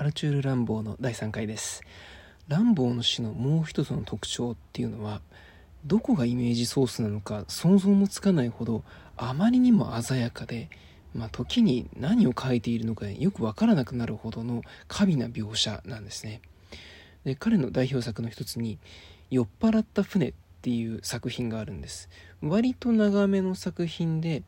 アルチュール・ランボーの第3回です。ランボーの詩のもう一つの特徴っていうのはどこがイメージソースなのか想像もつかないほどあまりにも鮮やかで、まあ、時に何を書いているのかよくわからなくなるほどの華美な描写なんですね。で彼の代表作の一つに「酔っ払った船」っていう作品があるんです。割と長めの作品で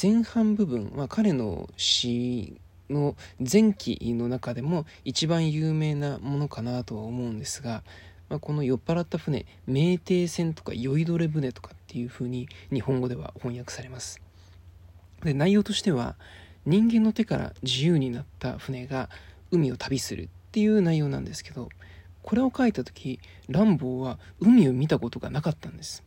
前半部分、まあ、彼の詩の前期の中でも一番有名なものかなとは思うんですが、まあ、この酔っ払った船酩酊船とか酔いどれ船とかっていうふうに日本語では翻訳されます。で内容としては人間の手から自由になった船が海を旅するっていう内容なんですけどこれを書いた時ランボーは海を見たことがなかったんです。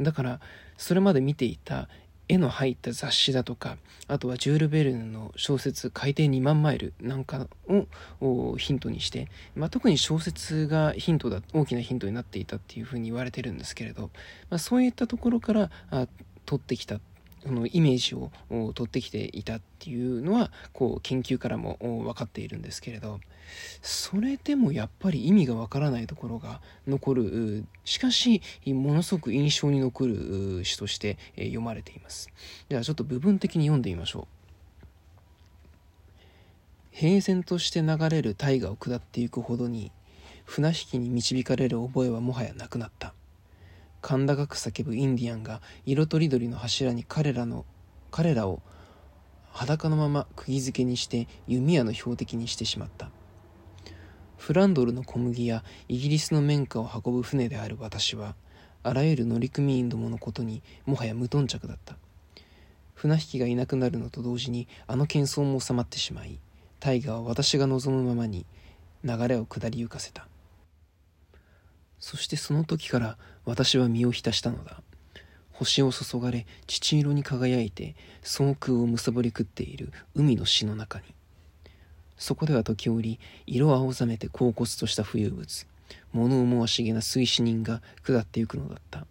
だからそれまで見ていた絵の入った雑誌だとかあとはジュール・ベルヌの小説「海底2万マイル」なんかをヒントにして、まあ、特に小説がヒントだ大きなヒントになっていたっていうふうに言われてるんですけれど、まあ、そういったところからあ取ってきたそのイメージを取ってきていたっていうのはこう研究からも分かっているんですけれどそれでもやっぱり意味がわからないところが残るしかしものすごく印象に残る詩として読まれています。ではちょっと部分的に読んでみましょう。平然として流れる大河を下っていくほどに船引きに導かれる覚えはもはやなくなった。甲高く叫ぶインディアンが色とりどりの柱に彼らの彼らを裸のまま釘付けにして弓矢の標的にしてしまった。フランドルの小麦やイギリスの綿花を運ぶ船である私はあらゆる乗組員どものことにもはや無頓着だった。船引きがいなくなるのと同時にあの喧騒も収まってしまい大河は私が望むままに流れを下りゆかせた。そしてその時から私は身を浸したのだ。星を注がれ父色に輝いて総空をむさぼり食っている海の死の中に。そこでは時折色青ざめて恍惚とした浮遊物物思わしげな水死人が下ってゆくのだった。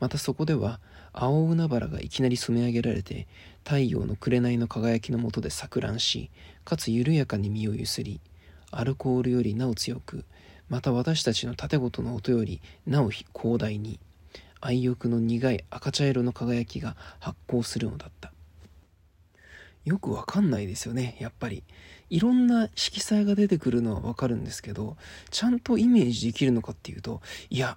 またそこでは青海原がいきなり染め上げられて太陽の紅の輝きのもとで錯乱しかつ緩やかに身をゆすりアルコールよりなお強くまた私たちの盾事の音よりなお広大に愛欲の苦い赤茶色の輝きが発光するのだった。よくわかんないですよねやっぱり。いろんな色彩が出てくるのはわかるんですけどちゃんとイメージできるのかっていうといや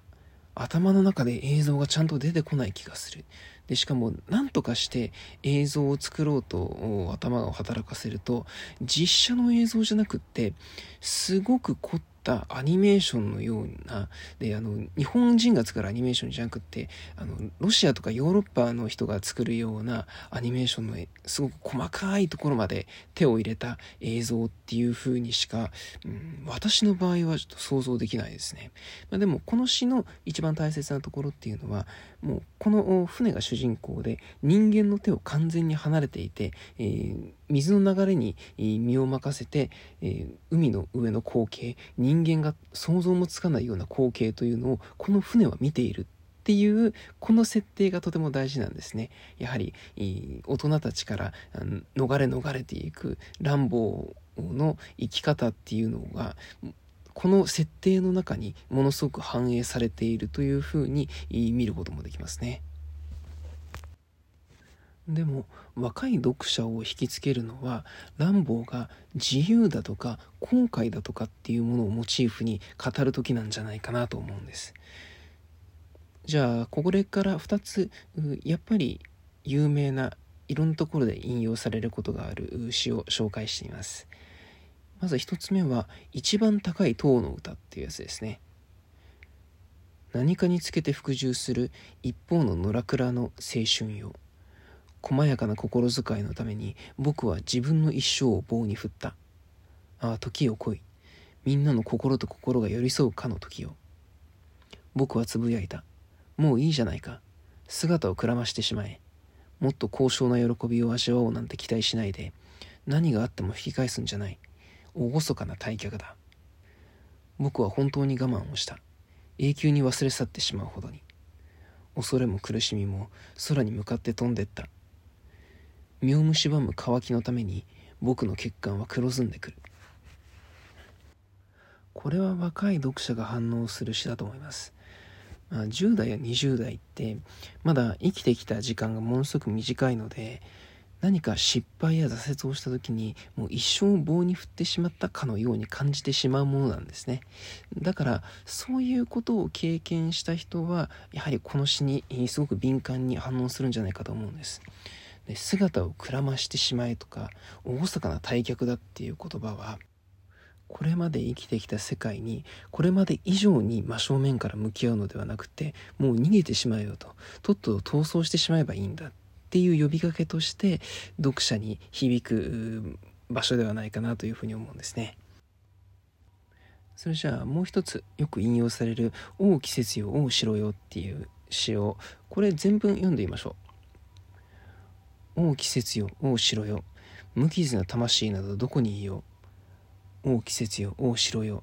頭の中で映像がちゃんと出てこない気がする。でしかも何とかして映像を作ろうと頭を働かせると実写の映像じゃなくってすごく凝ったたアニメーションのようなであの日本人が作るアニメーションじゃなくってあのロシアとかヨーロッパの人が作るようなアニメーションのすごく細かいところまで手を入れた映像っていう風にしか、うん、私の場合はちょっと想像できないですね、まあ、でもこの詩の一番大切なところっていうのはもうこの船が主人公で人間の手を完全に離れていて、えー水の流れに身を任せて、えー、海の上の光景人間が想像もつかないような光景というのをこの船は見ているっていうこの設定がとても大事なんですねやはり大人たちから逃れ逃れていく乱暴の生き方っていうのがこの設定の中にものすごく反映されているというふうに見ることもできますね。でも若い読者を引きつけるのはランボーが自由だとか後悔だとかっていうものをモチーフに語る時なんじゃないかなと思うんです。じゃあこれから2つやっぱり有名ないろんなところで引用されることがある詩を紹介しています。まず1つ目は一番高い塔の歌っていうやつですね。何かにつけて服従する一方の野良倉の青春よ細やかな心遣いのために僕は自分の一生を棒に振った。ああ、時を来い。みんなの心と心が寄り添うかの時よ。僕はつぶやいた。もういいじゃないか。姿をくらましてしまえ。もっと高尚な喜びを味わおうなんて期待しないで、何があっても引き返すんじゃない。厳かな退却だ。僕は本当に我慢をした。永久に忘れ去ってしまうほどに。恐れも苦しみも空に向かって飛んでった。身を蝕む渇きのために僕の血管は黒ずんでくる。これは若い読者が反応する詩だと思います。まあ、10代や20代ってまだ生きてきた時間がものすごく短いので何か失敗や挫折をした時にもう一生棒に振ってしまったかのように感じてしまうものなんですね。だからそういうことを経験した人はやはりこの詩にすごく敏感に反応するんじゃないかと思うんです。で姿をくらましてしまえとか厳かな退却だっていう言葉はこれまで生きてきた世界にこれまで以上に真正面から向き合うのではなくてもう逃げてしまえよととっとと逃走してしまえばいいんだっていう呼びかけとして読者に響く場所ではないかなというふうに思うんですね。それじゃあもう一つよく引用される「王季節よ王城よ」っていう詩をこれ全文読んでみましょう。王季節よ王城よ。無傷な魂などどこにいよう。王季節よ王城よ。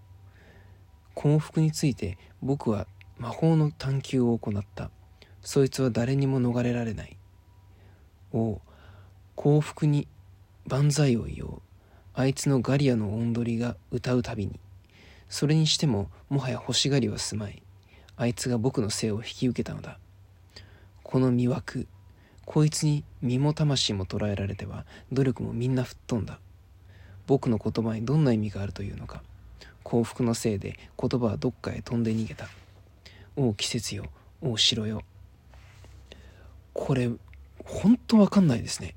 幸福について僕は魔法の探求を行った。そいつは誰にも逃れられない。を幸福に万歳を言おう。あいつのガリアの音取りが歌うたびに。それにしてももはや欲しがりはすまい。あいつが僕の性を引き受けたのだ。この魅惑こいつに身も魂も捉えられては努力もみんな吹っ飛んだ。僕の言葉にどんな意味があるというのか。幸福のせいで言葉はどっかへ飛んで逃げた。おう季節よ。おう城よ。これ本当わかんないですね。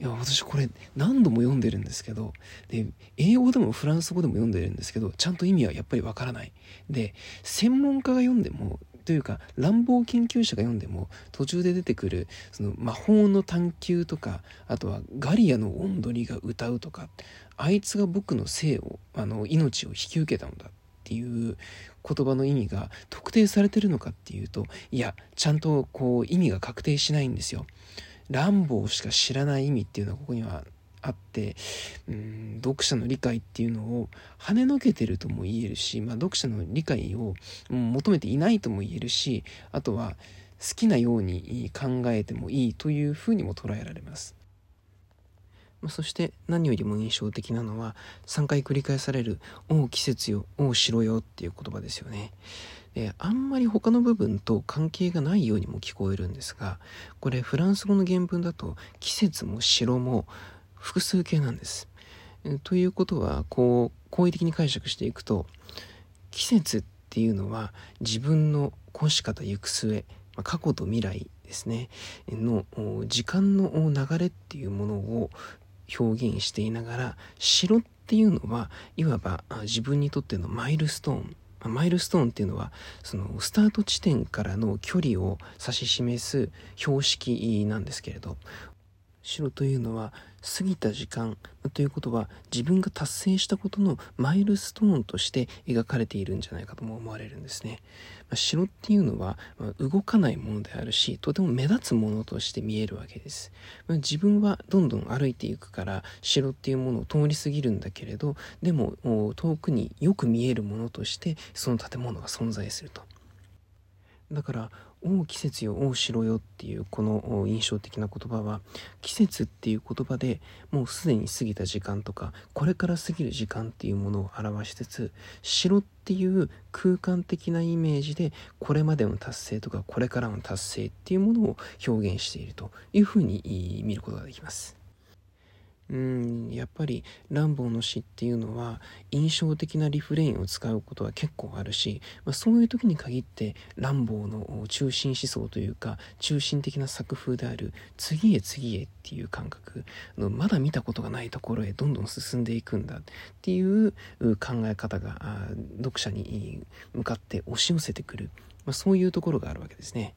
いや、私これ何度も読んでるんですけど、で、英語でもフランス語でも読んでるんですけど、ちゃんと意味はやっぱりわからない。で、専門家が読んでも、というか乱暴研究者が読んでも途中で出てくるその魔法の探求とかあとはガリアの音取りが歌うとかあいつが僕の生をあの命を引き受けたのだっていう言葉の意味が特定されてるのかっていうといやちゃんとこう意味が確定しないんですよ。乱暴しか知らない意味っていうのはここにはあってうん読者の理解っていうのを跳ねのけてるとも言えるし、まあ、読者の理解を求めていないとも言えるしあとは好きなように考えてもいいというふうにも捉えられます。そして何よりも印象的なのは3回繰り返される「おう季節よおう城よ」っていう言葉ですよね。であんまり他の部分と関係がないようにも聞こえるんですがこれフランス語の原文だと季節も城も複数形なんです。ということはこう好意的に解釈していくと季節っていうのは自分の越し方行く末過去と未来ですねの時間の流れっていうものを表現していながら城っていうのはいわば自分にとってのマイルストーンマイルストーンっていうのはそのスタート地点からの距離を指し示す標識なんですけれど白というのは過ぎた時間ということは自分が達成したことのマイルストーンとして描かれているんじゃないかとも思われるんですね。ま城っていうのは、ま動かないものであるしとても目立つものとして見えるわけです。ま自分はどんどん歩いていくから城っていうものを通り過ぎるんだけれどでも遠くによく見えるものとしてその建物が存在すると。だから王季節よ王城よっていうこの印象的な言葉は季節っていう言葉でもうすでに過ぎた時間とかこれから過ぎる時間っていうものを表しつつ城っていう空間的なイメージでこれまでの達成とかこれからの達成っていうものを表現しているというふうに見ることができます。うんやっぱり乱暴の詩っていうのは印象的なリフレインを使うことは結構あるし、まあ、そういう時に限って乱暴の中心思想というか中心的な作風である次へ次へっていう感覚のまだ見たことがないところへどんどん進んでいくんだっていう考え方が読者に向かって押し寄せてくる、まあ、そういうところがあるわけですね。